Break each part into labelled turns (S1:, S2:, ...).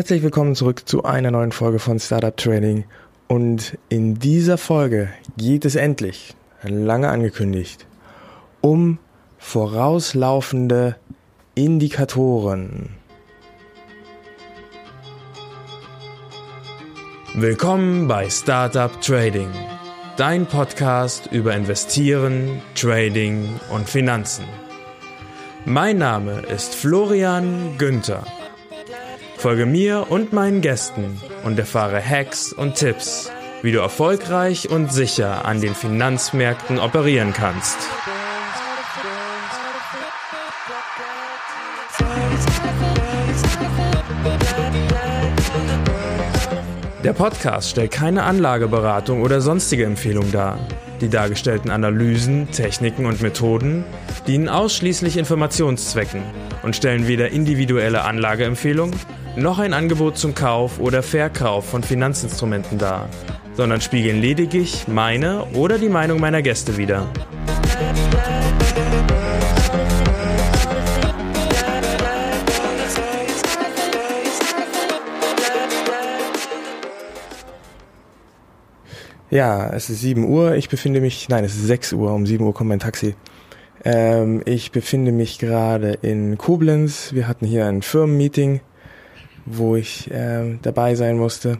S1: Herzlich willkommen zurück zu einer neuen Folge von Startup Training. Und in dieser Folge geht es endlich, lange angekündigt, um vorauslaufende Indikatoren. Willkommen bei Startup Trading, dein Podcast über Investieren, Trading und Finanzen. Mein Name ist Florian Günther. Folge mir und meinen Gästen und erfahre Hacks und Tipps, wie du erfolgreich und sicher an den Finanzmärkten operieren kannst. Der Podcast stellt keine Anlageberatung oder sonstige Empfehlung dar. Die dargestellten Analysen, Techniken und Methoden dienen ausschließlich Informationszwecken und stellen weder individuelle Anlageempfehlungen noch ein Angebot zum Kauf oder Verkauf von Finanzinstrumenten dar, sondern spiegeln lediglich meine oder die Meinung meiner Gäste wider. Ja, es ist 7 Uhr. Ich befinde mich, nein, es ist 6 Uhr. Um 7 Uhr kommt mein Taxi. Ähm, ich befinde mich gerade in Koblenz. Wir hatten hier ein Firmenmeeting wo ich äh, dabei sein musste.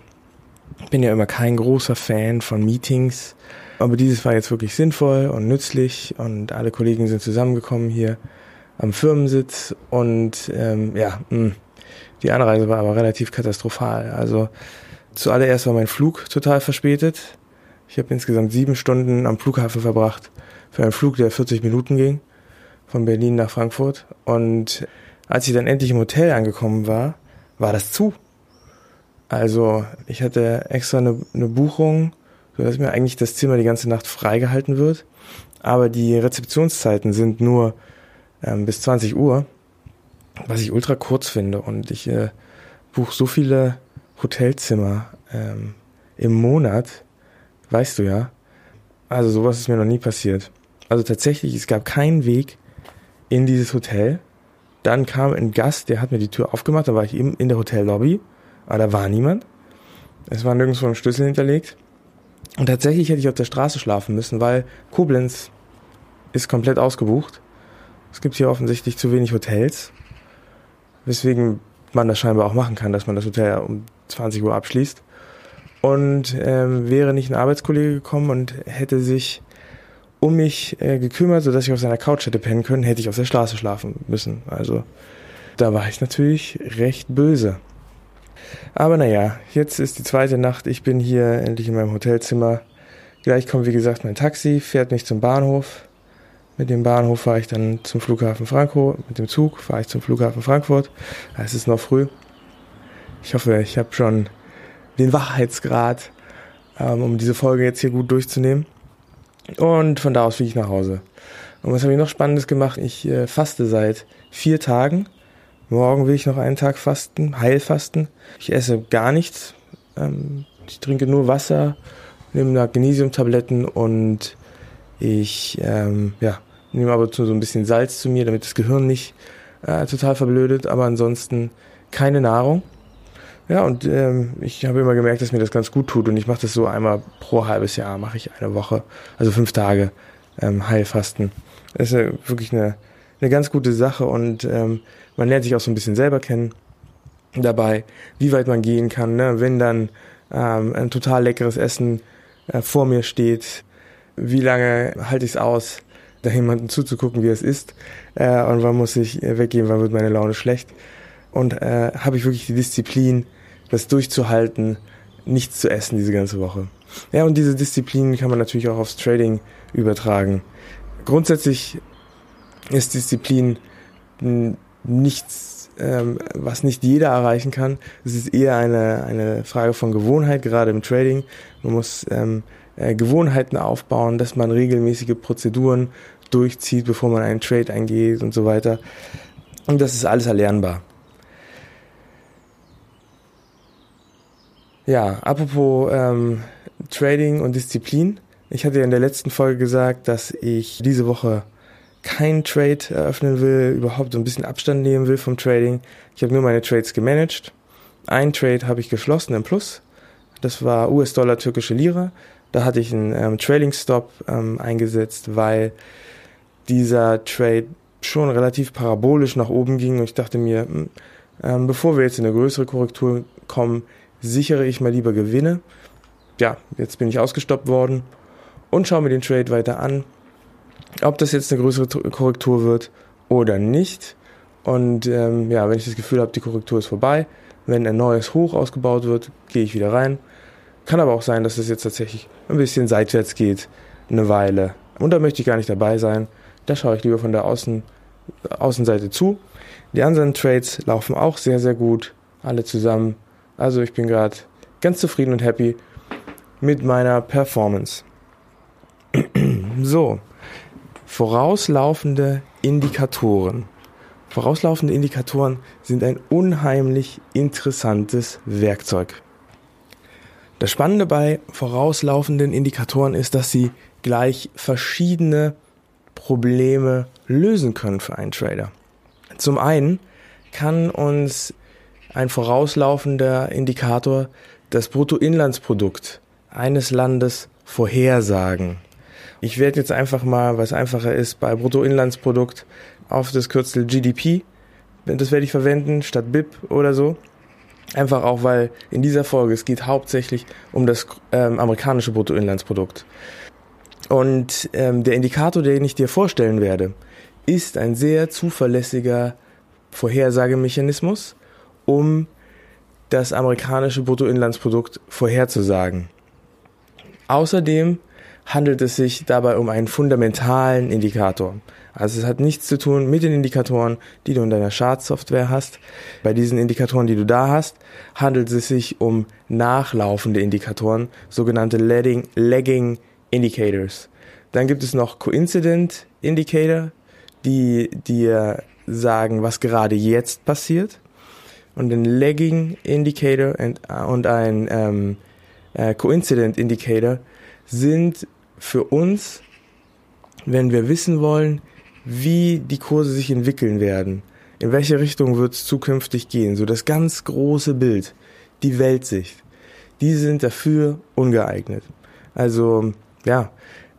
S1: Bin ja immer kein großer Fan von Meetings, aber dieses war jetzt wirklich sinnvoll und nützlich und alle Kollegen sind zusammengekommen hier am Firmensitz und ähm, ja, mh, hm, die Anreise war aber relativ katastrophal. Also zuallererst war mein Flug total verspätet. Ich habe insgesamt sieben Stunden am Flughafen verbracht für einen Flug, der 40 Minuten ging, von Berlin nach Frankfurt. Und als ich dann endlich im Hotel angekommen war, war das zu. Also ich hatte extra eine, eine Buchung, sodass mir eigentlich das Zimmer die ganze Nacht freigehalten wird. Aber die Rezeptionszeiten sind nur ähm, bis 20 Uhr, was ich ultra kurz finde. Und ich äh, buche so viele Hotelzimmer ähm, im Monat, weißt du ja. Also sowas ist mir noch nie passiert. Also tatsächlich, es gab keinen Weg in dieses Hotel. Dann kam ein Gast, der hat mir die Tür aufgemacht, da war ich eben in der Hotellobby, aber da war niemand. Es war nirgendwo ein Schlüssel hinterlegt. Und tatsächlich hätte ich auf der Straße schlafen müssen, weil Koblenz ist komplett ausgebucht. Es gibt hier offensichtlich zu wenig Hotels, weswegen man das scheinbar auch machen kann, dass man das Hotel um 20 Uhr abschließt. Und ähm, wäre nicht ein Arbeitskollege gekommen und hätte sich um mich äh, gekümmert, sodass ich auf seiner Couch hätte pennen können, hätte ich auf der Straße schlafen müssen. Also da war ich natürlich recht böse. Aber naja, jetzt ist die zweite Nacht. Ich bin hier endlich in meinem Hotelzimmer. Gleich kommt, wie gesagt, mein Taxi, fährt mich zum Bahnhof. Mit dem Bahnhof fahre ich dann zum Flughafen Frankfurt. Mit dem Zug fahre ich zum Flughafen Frankfurt. Es ist noch früh. Ich hoffe, ich habe schon den Wachheitsgrad, ähm, um diese Folge jetzt hier gut durchzunehmen. Und von da aus fliege ich nach Hause. Und was habe ich noch Spannendes gemacht? Ich äh, faste seit vier Tagen. Morgen will ich noch einen Tag fasten, Heilfasten. Ich esse gar nichts. Ähm, ich trinke nur Wasser, nehme Magnesiumtabletten und ich ähm, ja, nehme aber so ein bisschen Salz zu mir, damit das Gehirn nicht äh, total verblödet. Aber ansonsten keine Nahrung. Ja, und ähm, ich habe immer gemerkt, dass mir das ganz gut tut und ich mache das so einmal pro halbes Jahr, mache ich eine Woche, also fünf Tage ähm, Heilfasten. Das ist ja wirklich eine, eine ganz gute Sache und ähm, man lernt sich auch so ein bisschen selber kennen dabei, wie weit man gehen kann, ne? wenn dann ähm, ein total leckeres Essen äh, vor mir steht, wie lange halte ich es aus, da jemanden zuzugucken, wie es ist äh, und wann muss ich äh, weggehen, wann wird meine Laune schlecht und äh, habe ich wirklich die Disziplin, das durchzuhalten, nichts zu essen diese ganze Woche. Ja, und diese Disziplin kann man natürlich auch aufs Trading übertragen. Grundsätzlich ist Disziplin nichts, ähm, was nicht jeder erreichen kann. Es ist eher eine, eine Frage von Gewohnheit, gerade im Trading. Man muss ähm, äh, Gewohnheiten aufbauen, dass man regelmäßige Prozeduren durchzieht, bevor man einen Trade eingeht und so weiter. Und das ist alles erlernbar. Ja, apropos ähm, Trading und Disziplin. Ich hatte ja in der letzten Folge gesagt, dass ich diese Woche kein Trade eröffnen will, überhaupt so ein bisschen Abstand nehmen will vom Trading. Ich habe nur meine Trades gemanagt, ein Trade habe ich geschlossen im Plus. Das war US-Dollar türkische Lira. Da hatte ich einen ähm, Trailing Stop ähm, eingesetzt, weil dieser Trade schon relativ parabolisch nach oben ging und ich dachte mir, hm, ähm, bevor wir jetzt in eine größere Korrektur kommen, sichere ich mal lieber Gewinne. Ja, jetzt bin ich ausgestoppt worden und schaue mir den Trade weiter an, ob das jetzt eine größere Korrektur wird oder nicht. Und ähm, ja, wenn ich das Gefühl habe, die Korrektur ist vorbei, wenn ein neues Hoch ausgebaut wird, gehe ich wieder rein. Kann aber auch sein, dass es jetzt tatsächlich ein bisschen seitwärts geht, eine Weile. Und da möchte ich gar nicht dabei sein. Da schaue ich lieber von der Außen, Außenseite zu. Die anderen Trades laufen auch sehr, sehr gut. Alle zusammen. Also ich bin gerade ganz zufrieden und happy mit meiner Performance. so, vorauslaufende Indikatoren. Vorauslaufende Indikatoren sind ein unheimlich interessantes Werkzeug. Das Spannende bei vorauslaufenden Indikatoren ist, dass sie gleich verschiedene Probleme lösen können für einen Trader. Zum einen kann uns ein vorauslaufender Indikator das Bruttoinlandsprodukt eines Landes vorhersagen. Ich werde jetzt einfach mal, was einfacher ist, bei Bruttoinlandsprodukt auf das Kürzel GDP. Das werde ich verwenden statt BIP oder so. Einfach auch, weil in dieser Folge es geht hauptsächlich um das ähm, amerikanische Bruttoinlandsprodukt. Und ähm, der Indikator, den ich dir vorstellen werde, ist ein sehr zuverlässiger Vorhersagemechanismus, um das amerikanische Bruttoinlandsprodukt vorherzusagen. Außerdem handelt es sich dabei um einen fundamentalen Indikator. Also es hat nichts zu tun mit den Indikatoren, die du in deiner Chartsoftware hast. Bei diesen Indikatoren, die du da hast, handelt es sich um nachlaufende Indikatoren, sogenannte Lagging, Lagging Indicators. Dann gibt es noch Coincident Indicator, die dir sagen, was gerade jetzt passiert. Und ein Lagging Indicator und ein ähm, äh, Coincident Indicator sind für uns, wenn wir wissen wollen, wie die Kurse sich entwickeln werden, in welche Richtung wird es zukünftig gehen, so das ganz große Bild, die Weltsicht, die sind dafür ungeeignet. Also ja,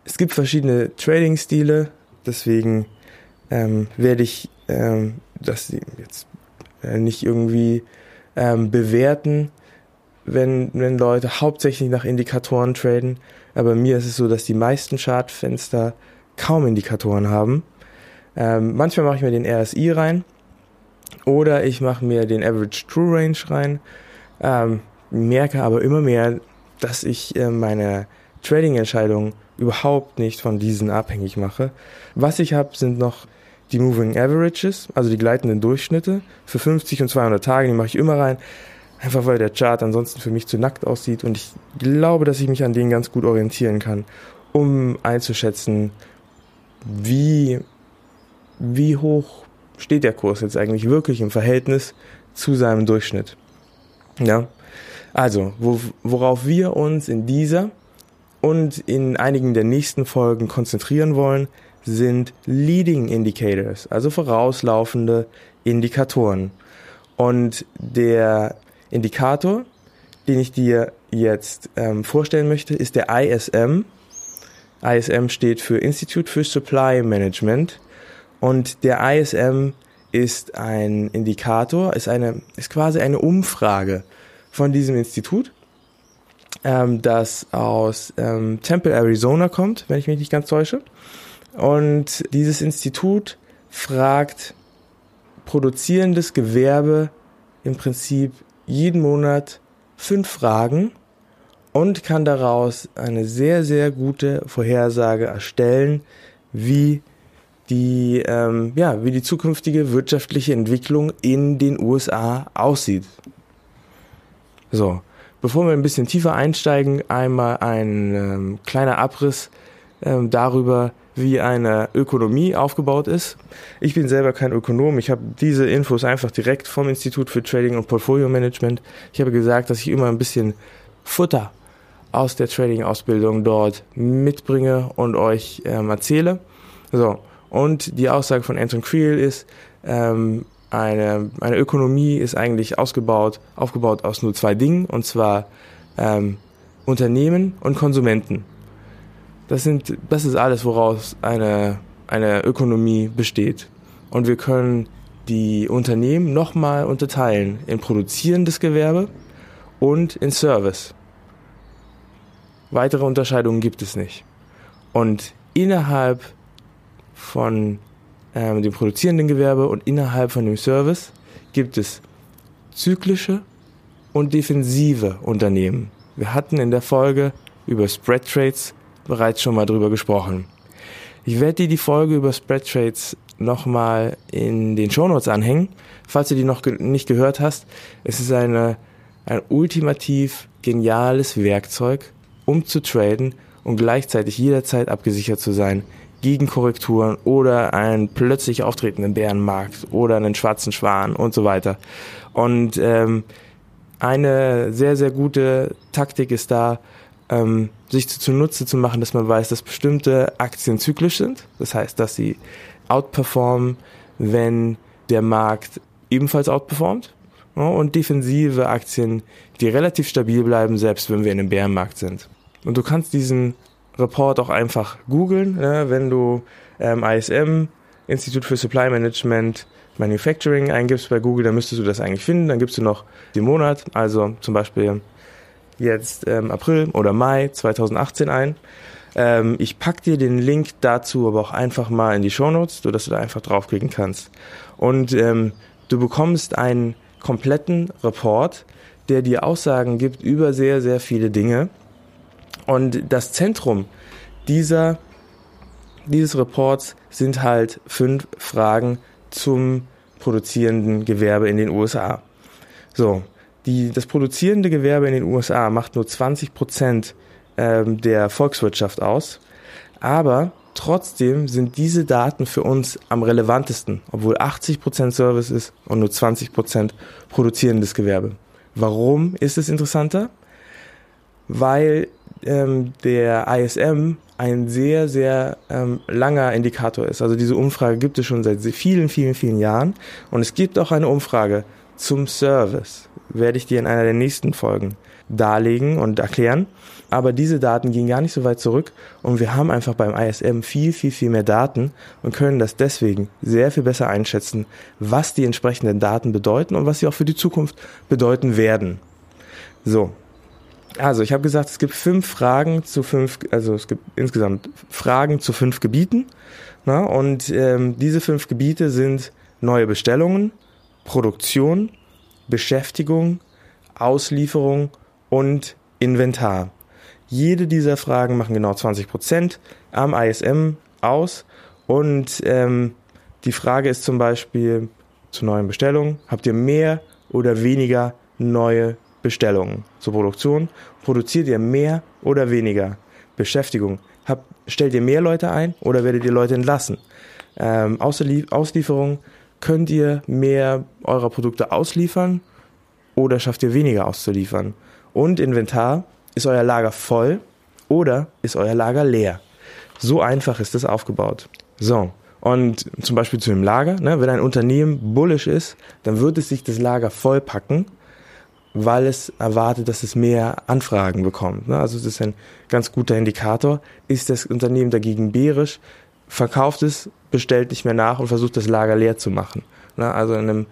S1: es gibt verschiedene Trading-Stile, deswegen ähm, werde ich ähm, das jetzt äh, nicht irgendwie ähm, bewerten, wenn, wenn Leute hauptsächlich nach Indikatoren traden. Aber mir ist es so, dass die meisten Chartfenster kaum Indikatoren haben. Ähm, manchmal mache ich mir den RSI rein oder ich mache mir den Average True Range rein. Ähm, merke aber immer mehr, dass ich äh, meine Trading-Entscheidungen überhaupt nicht von diesen abhängig mache. Was ich habe, sind noch die Moving Averages, also die gleitenden Durchschnitte für 50 und 200 Tage, die mache ich immer rein. Einfach weil der Chart ansonsten für mich zu nackt aussieht und ich glaube, dass ich mich an denen ganz gut orientieren kann, um einzuschätzen, wie, wie hoch steht der Kurs jetzt eigentlich wirklich im Verhältnis zu seinem Durchschnitt. Ja. Also, wo, worauf wir uns in dieser und in einigen der nächsten Folgen konzentrieren wollen, sind Leading Indicators, also vorauslaufende Indikatoren. Und der Indikator, den ich dir jetzt ähm, vorstellen möchte, ist der ISM. ISM steht für Institute for Supply Management. Und der ISM ist ein Indikator, ist eine, ist quasi eine Umfrage von diesem Institut ähm, das aus ähm, Temple, Arizona kommt, wenn ich mich nicht ganz täusche. Und dieses Institut fragt produzierendes Gewerbe im Prinzip jeden Monat fünf Fragen und kann daraus eine sehr, sehr gute Vorhersage erstellen, wie die, ähm, ja, wie die zukünftige wirtschaftliche Entwicklung in den USA aussieht. So. Bevor wir ein bisschen tiefer einsteigen, einmal ein ähm, kleiner Abriss ähm, darüber, wie eine Ökonomie aufgebaut ist. Ich bin selber kein Ökonom. Ich habe diese Infos einfach direkt vom Institut für Trading und Portfolio Management. Ich habe gesagt, dass ich immer ein bisschen Futter aus der Trading-Ausbildung dort mitbringe und euch ähm, erzähle. So, und die Aussage von Anton Creel ist, ähm, eine, eine Ökonomie ist eigentlich ausgebaut, aufgebaut aus nur zwei Dingen, und zwar ähm, Unternehmen und Konsumenten. Das, sind, das ist alles, woraus eine, eine Ökonomie besteht. Und wir können die Unternehmen nochmal unterteilen in produzierendes Gewerbe und in Service. Weitere Unterscheidungen gibt es nicht. Und innerhalb von ähm, dem produzierenden Gewerbe und innerhalb von dem Service gibt es zyklische und defensive Unternehmen. Wir hatten in der Folge über Spread Trades bereits schon mal drüber gesprochen. Ich werde dir die Folge über Spread Trades nochmal in den Shownotes anhängen, falls du die noch ge nicht gehört hast. Es ist eine, ein ultimativ geniales Werkzeug, um zu traden und gleichzeitig jederzeit abgesichert zu sein gegen Korrekturen oder einen plötzlich auftretenden Bärenmarkt oder einen schwarzen Schwan und so weiter. Und ähm, eine sehr, sehr gute Taktik ist da, ähm, sich zunutze zu machen, dass man weiß, dass bestimmte Aktien zyklisch sind. Das heißt, dass sie outperformen, wenn der Markt ebenfalls outperformt. Ja, und defensive Aktien, die relativ stabil bleiben, selbst wenn wir in einem Bärenmarkt sind. Und du kannst diesen Report auch einfach googeln, ne, wenn du ähm, ISM, Institute for Supply Management, Manufacturing eingibst bei Google, dann müsstest du das eigentlich finden. Dann gibst du noch den Monat, also zum Beispiel jetzt ähm, April oder Mai 2018 ein. Ähm, ich pack dir den Link dazu aber auch einfach mal in die Show Notes, sodass du da einfach draufklicken kannst. Und ähm, du bekommst einen kompletten Report, der dir Aussagen gibt über sehr, sehr viele Dinge. Und das Zentrum dieser, dieses Reports sind halt fünf Fragen zum produzierenden Gewerbe in den USA. So, die, das produzierende Gewerbe in den USA macht nur 20 Prozent ähm, der Volkswirtschaft aus, aber trotzdem sind diese Daten für uns am relevantesten, obwohl 80 Prozent Service ist und nur 20 Prozent produzierendes Gewerbe. Warum ist es interessanter? Weil ähm, der ISM ein sehr, sehr ähm, langer Indikator ist. Also diese Umfrage gibt es schon seit vielen, vielen, vielen Jahren. Und es gibt auch eine Umfrage zum Service. Werde ich dir in einer der nächsten Folgen darlegen und erklären. Aber diese Daten gehen gar nicht so weit zurück und wir haben einfach beim ISM viel, viel, viel mehr Daten und können das deswegen sehr viel besser einschätzen, was die entsprechenden Daten bedeuten und was sie auch für die Zukunft bedeuten werden. So, also, ich habe gesagt, es gibt fünf Fragen zu fünf, also es gibt insgesamt Fragen zu fünf Gebieten. Na, und ähm, diese fünf Gebiete sind neue Bestellungen, Produktion, Beschäftigung, Auslieferung und Inventar. Jede dieser Fragen machen genau 20 Prozent am ISM aus. Und ähm, die Frage ist zum Beispiel zu neuen Bestellungen, habt ihr mehr oder weniger neue Bestellungen zur Produktion. Produziert ihr mehr oder weniger Beschäftigung? Habt, stellt ihr mehr Leute ein oder werdet ihr Leute entlassen? Ähm, Auslieferung, könnt ihr mehr eurer Produkte ausliefern oder schafft ihr weniger auszuliefern? Und Inventar, ist euer Lager voll oder ist euer Lager leer? So einfach ist das aufgebaut. So, und zum Beispiel zu dem Lager, ne, wenn ein Unternehmen bullish ist, dann wird es sich das Lager vollpacken weil es erwartet, dass es mehr Anfragen bekommt. Ne? Also das ist ein ganz guter Indikator. Ist das Unternehmen dagegen bärisch, verkauft es, bestellt nicht mehr nach und versucht das Lager leer zu machen. Ne? Also in einem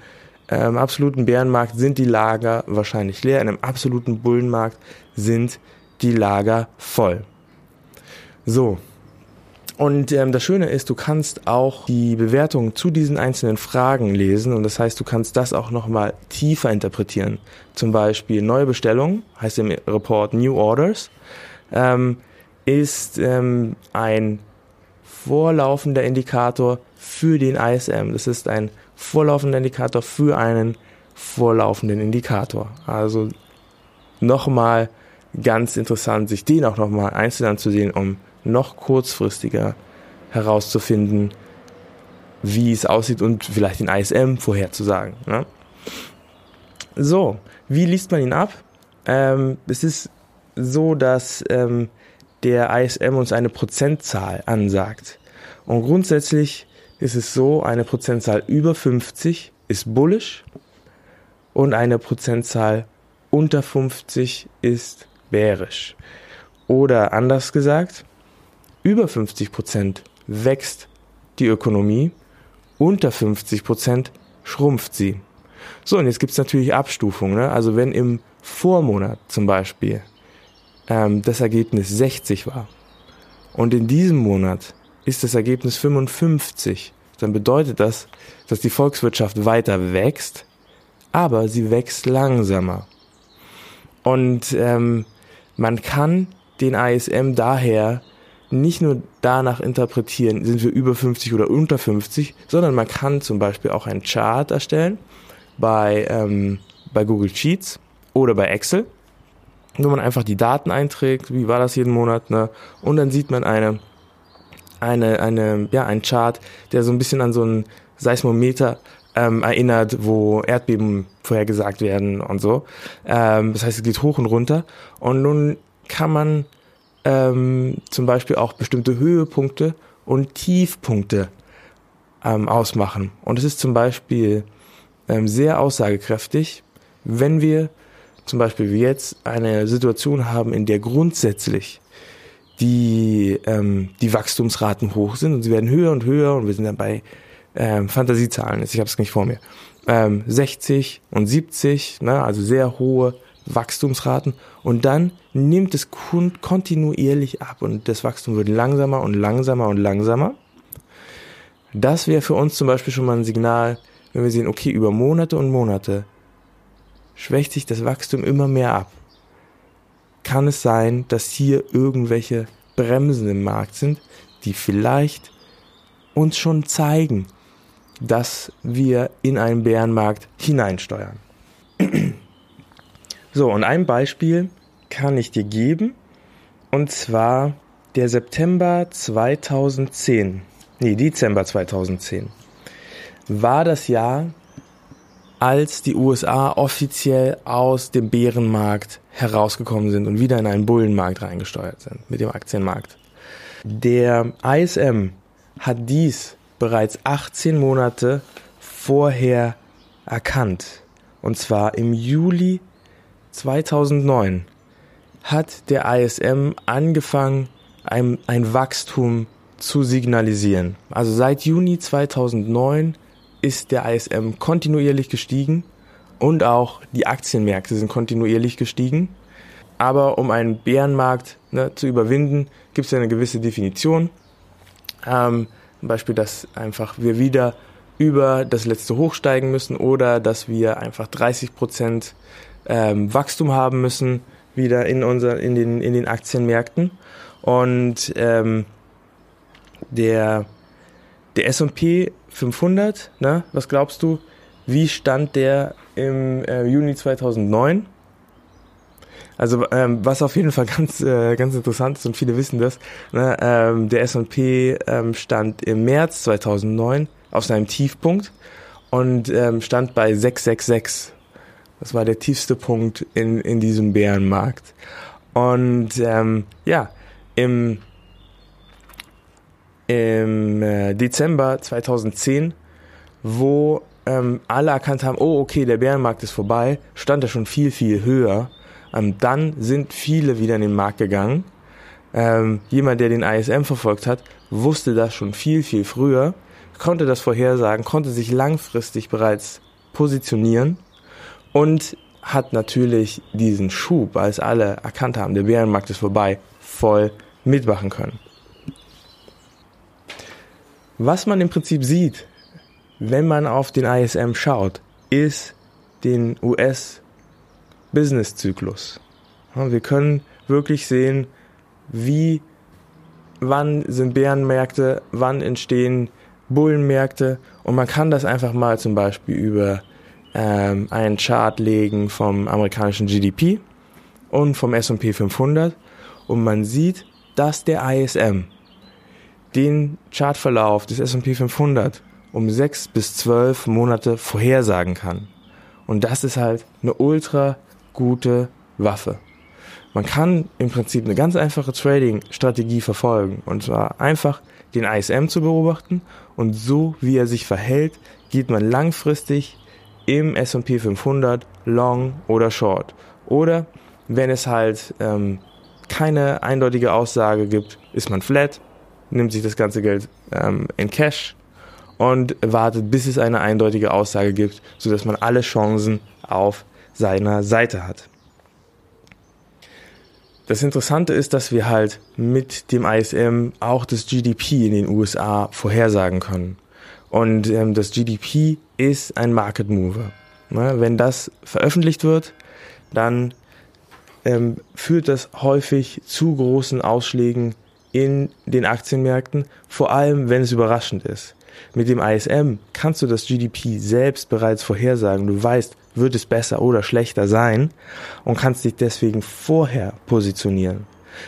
S1: ähm, absoluten Bärenmarkt sind die Lager wahrscheinlich leer, in einem absoluten Bullenmarkt sind die Lager voll. So, und ähm, das Schöne ist, du kannst auch die Bewertung zu diesen einzelnen Fragen lesen und das heißt, du kannst das auch nochmal tiefer interpretieren. Zum Beispiel neue Bestellung, heißt im Report New Orders, ähm, ist ähm, ein vorlaufender Indikator für den ISM. Das ist ein vorlaufender Indikator für einen vorlaufenden Indikator. Also nochmal ganz interessant, sich den auch nochmal einzeln anzusehen, um noch kurzfristiger herauszufinden, wie es aussieht und vielleicht den ISM vorherzusagen. Ne? So, wie liest man ihn ab? Ähm, es ist so, dass ähm, der ISM uns eine Prozentzahl ansagt. Und grundsätzlich ist es so, eine Prozentzahl über 50 ist bullish und eine Prozentzahl unter 50 ist bärisch. Oder anders gesagt, über 50 Prozent wächst die Ökonomie, unter 50 Prozent schrumpft sie. So, und jetzt gibt's natürlich Abstufungen. Ne? Also wenn im Vormonat zum Beispiel ähm, das Ergebnis 60 war. Und in diesem Monat ist das Ergebnis 55, dann bedeutet das, dass die Volkswirtschaft weiter wächst, aber sie wächst langsamer. Und ähm, man kann den ISM daher nicht nur danach interpretieren, sind wir über 50 oder unter 50, sondern man kann zum Beispiel auch einen Chart erstellen bei, ähm, bei Google Sheets oder bei Excel, wo man einfach die Daten einträgt, wie war das jeden Monat, ne? Und dann sieht man eine, eine, eine, ja, ein Chart, der so ein bisschen an so einen Seismometer ähm, erinnert, wo Erdbeben vorhergesagt werden und so. Ähm, das heißt, es geht hoch und runter. Und nun kann man ähm, zum Beispiel auch bestimmte Höhepunkte und Tiefpunkte ähm, ausmachen. Und es ist zum Beispiel ähm, sehr aussagekräftig, wenn wir zum Beispiel wie jetzt eine Situation haben, in der grundsätzlich die, ähm, die Wachstumsraten hoch sind und sie werden höher und höher und wir sind dann bei ähm, Fantasiezahlen, ich habe es nicht vor mir, ähm, 60 und 70, ne, also sehr hohe Wachstumsraten. Und dann nimmt es kontinuierlich ab und das Wachstum wird langsamer und langsamer und langsamer. Das wäre für uns zum Beispiel schon mal ein Signal, wenn wir sehen, okay, über Monate und Monate schwächt sich das Wachstum immer mehr ab. Kann es sein, dass hier irgendwelche Bremsen im Markt sind, die vielleicht uns schon zeigen, dass wir in einen Bärenmarkt hineinsteuern. So, und ein Beispiel kann ich dir geben, und zwar der September 2010, nee, Dezember 2010, war das Jahr, als die USA offiziell aus dem Bärenmarkt herausgekommen sind und wieder in einen Bullenmarkt reingesteuert sind mit dem Aktienmarkt. Der ISM hat dies bereits 18 Monate vorher erkannt. Und zwar im Juli 2009 hat der ISM angefangen, ein, ein Wachstum zu signalisieren. Also seit Juni 2009 ist der ISM kontinuierlich gestiegen und auch die Aktienmärkte sind kontinuierlich gestiegen. Aber um einen Bärenmarkt ne, zu überwinden, gibt es ja eine gewisse Definition. Ähm, zum Beispiel, dass einfach wir wieder über das letzte Hoch steigen müssen oder dass wir einfach 30 Prozent ähm, Wachstum haben müssen wieder in unser, in den in den Aktienmärkten und ähm, der der S&P 500, ne, was glaubst du, wie stand der im äh, Juni 2009? Also ähm, was auf jeden Fall ganz äh, ganz interessant ist und viele wissen das, ne, ähm, der S&P ähm, stand im März 2009 auf seinem Tiefpunkt und ähm, stand bei 666. Das war der tiefste Punkt in in diesem Bärenmarkt. Und ähm, ja, im im äh, Dezember 2010, wo ähm, alle erkannt haben, oh okay, der Bärenmarkt ist vorbei, stand er schon viel, viel höher ähm, dann sind viele wieder in den Markt gegangen. Ähm, jemand, der den ISM verfolgt hat, wusste das schon viel, viel früher, konnte das vorhersagen, konnte sich langfristig bereits positionieren und hat natürlich diesen Schub, als alle erkannt haben, der Bärenmarkt ist vorbei, voll mitmachen können. Was man im Prinzip sieht, wenn man auf den ISM schaut, ist den US Business-Zyklus. Wir können wirklich sehen, wie, wann sind Bärenmärkte, wann entstehen Bullenmärkte und man kann das einfach mal zum Beispiel über ähm, einen Chart legen vom amerikanischen GDP und vom S&P 500 und man sieht, dass der ISM den Chartverlauf des S&P 500 um sechs bis zwölf Monate vorhersagen kann. Und das ist halt eine ultra gute Waffe. Man kann im Prinzip eine ganz einfache Trading-Strategie verfolgen. Und zwar einfach den ISM zu beobachten und so wie er sich verhält, geht man langfristig im S&P 500 Long oder Short. Oder wenn es halt ähm, keine eindeutige Aussage gibt, ist man flat, nimmt sich das ganze Geld ähm, in Cash und wartet, bis es eine eindeutige Aussage gibt, sodass man alle Chancen auf seiner Seite hat. Das Interessante ist, dass wir halt mit dem ISM auch das GDP in den USA vorhersagen können. Und ähm, das GDP ist ein Market Mover. Ne? Wenn das veröffentlicht wird, dann ähm, führt das häufig zu großen Ausschlägen in den Aktienmärkten, vor allem wenn es überraschend ist. Mit dem ISM kannst du das GDP selbst bereits vorhersagen. Du weißt, wird es besser oder schlechter sein und kannst dich deswegen vorher positionieren.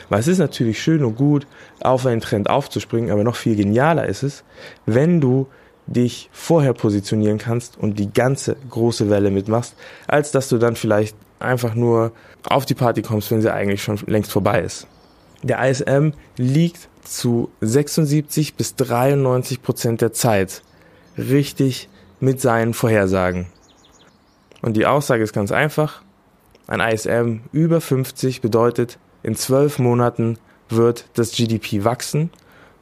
S1: Weil es ist natürlich schön und gut, auf einen Trend aufzuspringen, aber noch viel genialer ist es, wenn du dich vorher positionieren kannst und die ganze große Welle mitmachst, als dass du dann vielleicht einfach nur auf die Party kommst, wenn sie eigentlich schon längst vorbei ist. Der ISM liegt zu 76 bis 93 Prozent der Zeit richtig mit seinen Vorhersagen. Und die Aussage ist ganz einfach. Ein ISM über 50 bedeutet, in zwölf Monaten wird das GDP wachsen.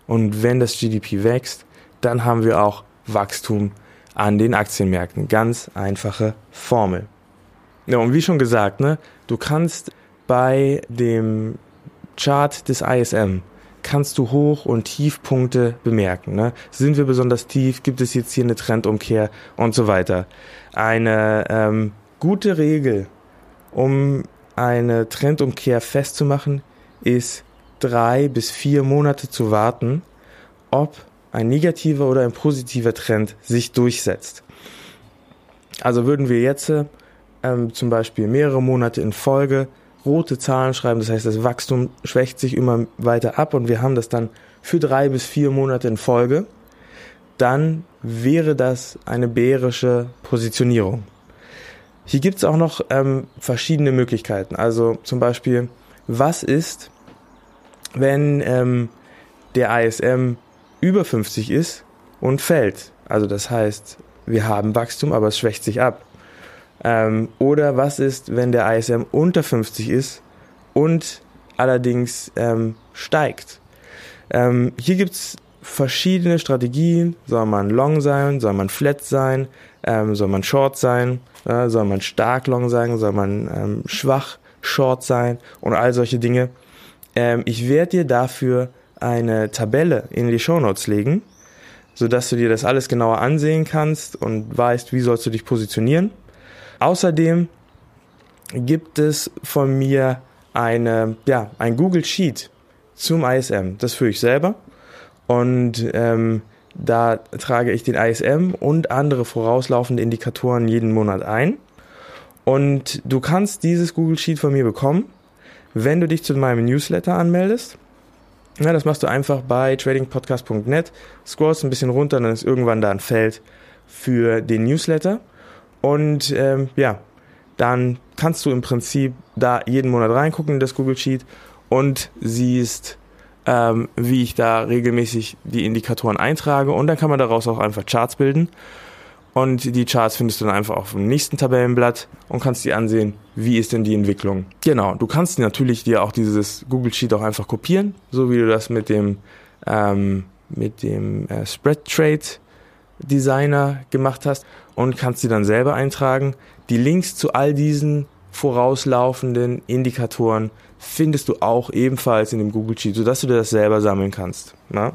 S1: Und wenn das GDP wächst, dann haben wir auch Wachstum an den Aktienmärkten. Ganz einfache Formel. Ja, und wie schon gesagt, ne, du kannst bei dem Chart des ISM kannst du Hoch- und Tiefpunkte bemerken. Ne? Sind wir besonders tief? Gibt es jetzt hier eine Trendumkehr und so weiter? Eine ähm, gute Regel, um eine Trendumkehr festzumachen, ist drei bis vier Monate zu warten, ob ein negativer oder ein positiver Trend sich durchsetzt. Also würden wir jetzt ähm, zum Beispiel mehrere Monate in Folge rote Zahlen schreiben, das heißt, das Wachstum schwächt sich immer weiter ab und wir haben das dann für drei bis vier Monate in Folge, dann wäre das eine bärische Positionierung. Hier gibt es auch noch ähm, verschiedene Möglichkeiten. Also zum Beispiel, was ist, wenn ähm, der ISM über 50 ist und fällt? Also das heißt, wir haben Wachstum, aber es schwächt sich ab. Ähm, oder was ist, wenn der ISM unter 50 ist und allerdings ähm, steigt? Ähm, hier gibt's verschiedene Strategien. Soll man long sein? Soll man flat sein? Ähm, soll man short sein? Äh, soll man stark long sein? Soll man ähm, schwach short sein? Und all solche Dinge. Ähm, ich werde dir dafür eine Tabelle in die Show Notes legen, sodass du dir das alles genauer ansehen kannst und weißt, wie sollst du dich positionieren. Außerdem gibt es von mir eine, ja, ein Google Sheet zum ISM. Das führe ich selber. Und ähm, da trage ich den ISM und andere vorauslaufende Indikatoren jeden Monat ein. Und du kannst dieses Google Sheet von mir bekommen, wenn du dich zu meinem Newsletter anmeldest. Ja, das machst du einfach bei tradingpodcast.net, scrollst ein bisschen runter, dann ist irgendwann da ein Feld für den Newsletter. Und ähm, ja, dann kannst du im Prinzip da jeden Monat reingucken in das Google Sheet und siehst, ähm, wie ich da regelmäßig die Indikatoren eintrage und dann kann man daraus auch einfach Charts bilden. Und die Charts findest du dann einfach auf dem nächsten Tabellenblatt und kannst dir ansehen, wie ist denn die Entwicklung. Genau, du kannst natürlich dir auch dieses Google Sheet auch einfach kopieren, so wie du das mit dem, ähm, mit dem äh, Spread Trade Designer gemacht hast und kannst sie dann selber eintragen. Die Links zu all diesen vorauslaufenden Indikatoren findest du auch ebenfalls in dem Google Sheet, sodass du dir das selber sammeln kannst. Na?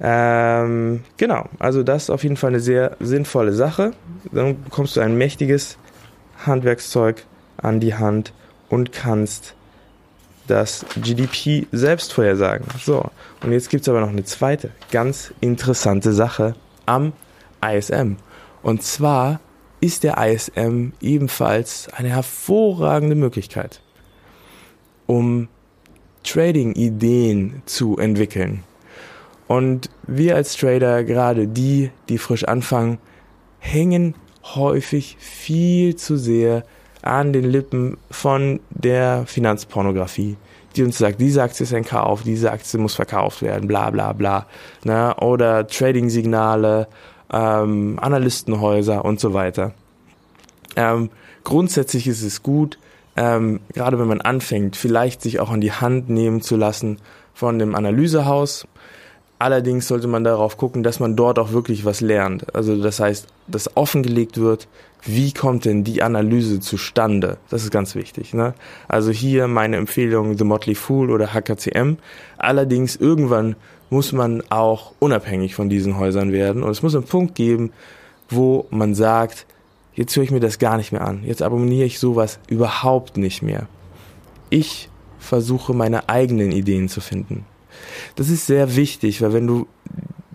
S1: Ähm, genau, also das ist auf jeden Fall eine sehr sinnvolle Sache. Dann bekommst du ein mächtiges Handwerkszeug an die Hand und kannst das GDP selbst vorhersagen. So, und jetzt gibt es aber noch eine zweite ganz interessante Sache am ISM. Und zwar ist der ISM ebenfalls eine hervorragende Möglichkeit, um Trading-Ideen zu entwickeln. Und wir als Trader, gerade die, die frisch anfangen, hängen häufig viel zu sehr an den Lippen von der Finanzpornografie die uns sagt, diese Aktie ist ein Kauf, diese Aktie muss verkauft werden, bla bla bla. Ne? Oder Trading-Signale ähm, Analystenhäuser und so weiter. Ähm, grundsätzlich ist es gut, ähm, gerade wenn man anfängt, vielleicht sich auch an die Hand nehmen zu lassen von dem Analysehaus. Allerdings sollte man darauf gucken, dass man dort auch wirklich was lernt. Also das heißt, dass offengelegt wird, wie kommt denn die Analyse zustande? Das ist ganz wichtig. Ne? Also hier meine Empfehlung The Motley Fool oder HKCM. Allerdings irgendwann muss man auch unabhängig von diesen Häusern werden und es muss einen Punkt geben, wo man sagt, jetzt höre ich mir das gar nicht mehr an. Jetzt abonniere ich sowas überhaupt nicht mehr. Ich versuche meine eigenen Ideen zu finden. Das ist sehr wichtig, weil wenn du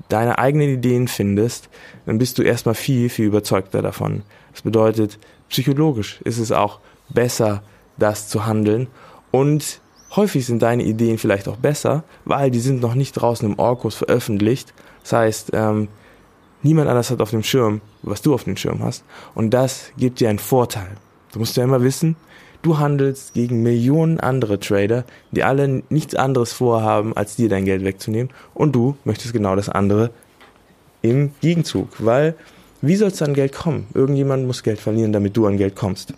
S1: deine eigenen Ideen findest, dann bist du erstmal viel, viel überzeugter davon. Das bedeutet, psychologisch ist es auch besser, das zu handeln. Und häufig sind deine Ideen vielleicht auch besser, weil die sind noch nicht draußen im Orkus veröffentlicht. Das heißt, ähm, niemand anders hat auf dem Schirm, was du auf dem Schirm hast. Und das gibt dir einen Vorteil. Du musst ja immer wissen, du handelst gegen Millionen andere Trader, die alle nichts anderes vorhaben, als dir dein Geld wegzunehmen. Und du möchtest genau das andere im Gegenzug, weil wie soll es dann Geld kommen? Irgendjemand muss Geld verlieren, damit du an Geld kommst.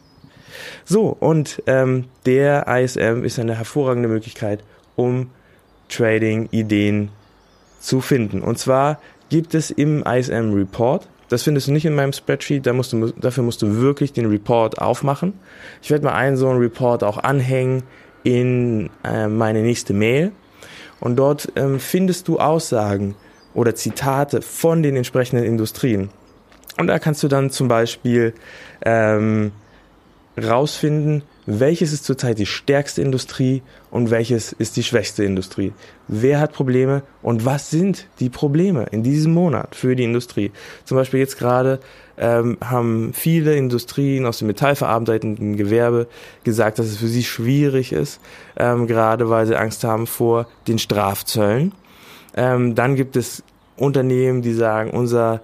S1: So, und ähm, der ISM ist eine hervorragende Möglichkeit, um Trading-Ideen zu finden. Und zwar gibt es im ISM Report, das findest du nicht in meinem Spreadsheet, da musst du, dafür musst du wirklich den Report aufmachen. Ich werde mal einen so einen Report auch anhängen in äh, meine nächste Mail. Und dort ähm, findest du Aussagen oder Zitate von den entsprechenden Industrien. Und da kannst du dann zum Beispiel ähm, rausfinden, welches ist zurzeit die stärkste Industrie und welches ist die schwächste Industrie. Wer hat Probleme und was sind die Probleme in diesem Monat für die Industrie? Zum Beispiel jetzt gerade ähm, haben viele Industrien aus dem metallverarbeitenden Gewerbe gesagt, dass es für sie schwierig ist, ähm, gerade weil sie Angst haben vor den Strafzöllen. Ähm, dann gibt es Unternehmen, die sagen, unser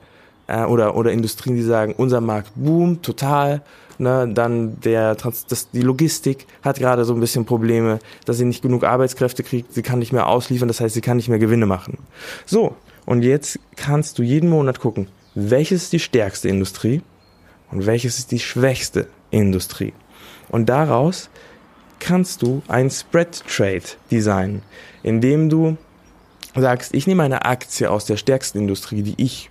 S1: äh, oder, oder Industrien, die sagen, unser Markt boomt total. Ne, dann der das, die Logistik hat gerade so ein bisschen Probleme, dass sie nicht genug Arbeitskräfte kriegt, sie kann nicht mehr ausliefern, das heißt, sie kann nicht mehr Gewinne machen. So, und jetzt kannst du jeden Monat gucken, welches ist die stärkste Industrie und welches ist die schwächste Industrie. Und daraus kannst du ein Spread Trade designen, indem du sagst, ich nehme eine Aktie aus der stärksten Industrie, die ich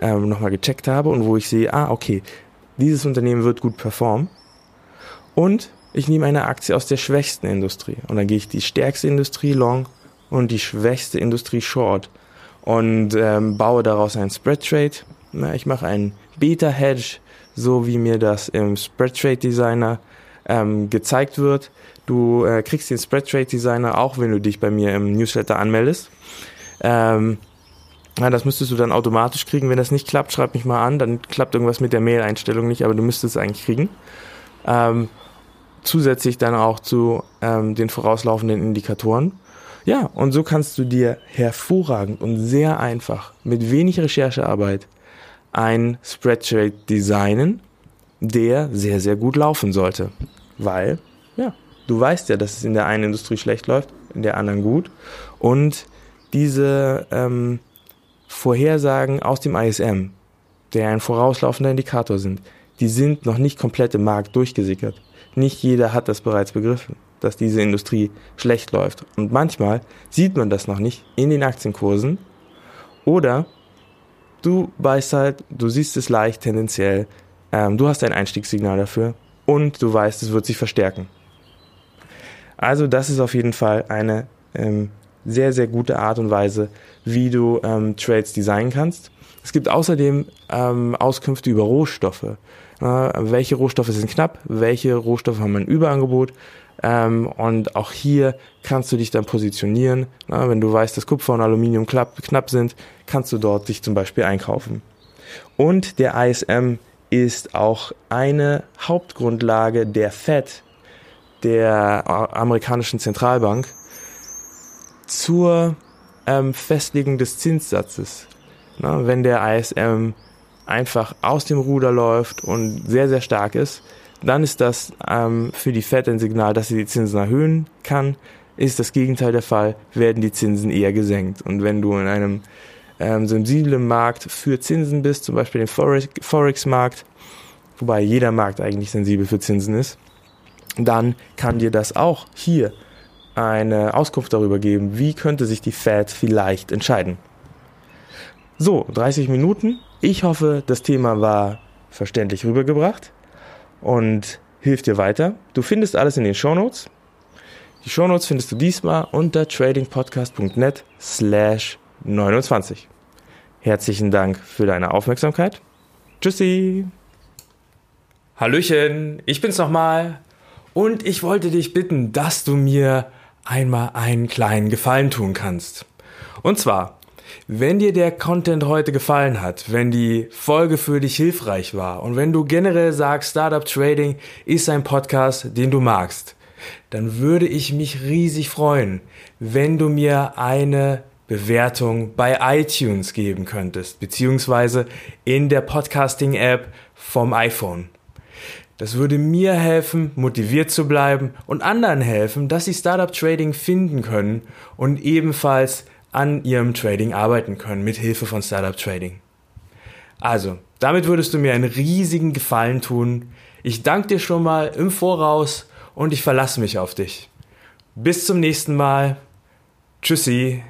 S1: ähm, nochmal gecheckt habe und wo ich sehe, ah, okay, dieses Unternehmen wird gut performen. Und ich nehme eine Aktie aus der schwächsten Industrie. Und dann gehe ich die stärkste Industrie long und die schwächste Industrie short. Und ähm, baue daraus einen Spread Trade. Na, ich mache einen Beta Hedge, so wie mir das im Spread Trade Designer ähm, gezeigt wird. Du äh, kriegst den Spread Trade Designer auch, wenn du dich bei mir im Newsletter anmeldest. Ähm, ja, das müsstest du dann automatisch kriegen. Wenn das nicht klappt, schreib mich mal an. Dann klappt irgendwas mit der Mail-Einstellung nicht, aber du müsstest es eigentlich kriegen. Ähm, zusätzlich dann auch zu ähm, den vorauslaufenden Indikatoren. Ja, und so kannst du dir hervorragend und sehr einfach mit wenig Recherchearbeit ein Spreadsheet designen, der sehr, sehr gut laufen sollte. Weil, ja, du weißt ja, dass es in der einen Industrie schlecht läuft, in der anderen gut. Und diese ähm, Vorhersagen aus dem ISM, der ein vorauslaufender Indikator sind, die sind noch nicht komplett im Markt durchgesickert. Nicht jeder hat das bereits begriffen, dass diese Industrie schlecht läuft. Und manchmal sieht man das noch nicht in den Aktienkursen. Oder du weißt halt, du siehst es leicht tendenziell, ähm, du hast ein Einstiegssignal dafür und du weißt, es wird sich verstärken. Also das ist auf jeden Fall eine ähm, sehr, sehr gute Art und Weise, wie du ähm, Trades designen kannst. Es gibt außerdem ähm, Auskünfte über Rohstoffe. Äh, welche Rohstoffe sind knapp, welche Rohstoffe haben ein Überangebot. Ähm, und auch hier kannst du dich dann positionieren. Na, wenn du weißt, dass Kupfer und Aluminium knapp, knapp sind, kannst du dort dich zum Beispiel einkaufen. Und der ISM ist auch eine Hauptgrundlage der Fed, der amerikanischen Zentralbank, zur ähm, Festlegung des Zinssatzes. Na, wenn der ISM einfach aus dem Ruder läuft und sehr, sehr stark ist, dann ist das ähm, für die Fed ein Signal, dass sie die Zinsen erhöhen kann. Ist das Gegenteil der Fall, werden die Zinsen eher gesenkt. Und wenn du in einem ähm, sensiblen Markt für Zinsen bist, zum Beispiel den Forex-Markt, wobei jeder Markt eigentlich sensibel für Zinsen ist, dann kann dir das auch hier eine Auskunft darüber geben, wie könnte sich die Fed vielleicht entscheiden. So, 30 Minuten. Ich hoffe, das Thema war verständlich rübergebracht und hilft dir weiter. Du findest alles in den Shownotes. Die Shownotes findest du diesmal unter tradingpodcast.net slash 29. Herzlichen Dank für deine Aufmerksamkeit. Tschüssi. Hallöchen, ich bin's nochmal und ich wollte dich bitten, dass du mir einmal einen kleinen Gefallen tun kannst. Und zwar, wenn dir der Content heute gefallen hat, wenn die Folge für dich hilfreich war und wenn du generell sagst, Startup Trading ist ein Podcast, den du magst, dann würde ich mich riesig freuen, wenn du mir eine Bewertung bei iTunes geben könntest, beziehungsweise in der Podcasting-App vom iPhone. Das würde mir helfen, motiviert zu bleiben und anderen helfen, dass sie Startup Trading finden können und ebenfalls an ihrem Trading arbeiten können mit Hilfe von Startup Trading. Also, damit würdest du mir einen riesigen Gefallen tun. Ich danke dir schon mal im Voraus und ich verlasse mich auf dich. Bis zum nächsten Mal. Tschüssi.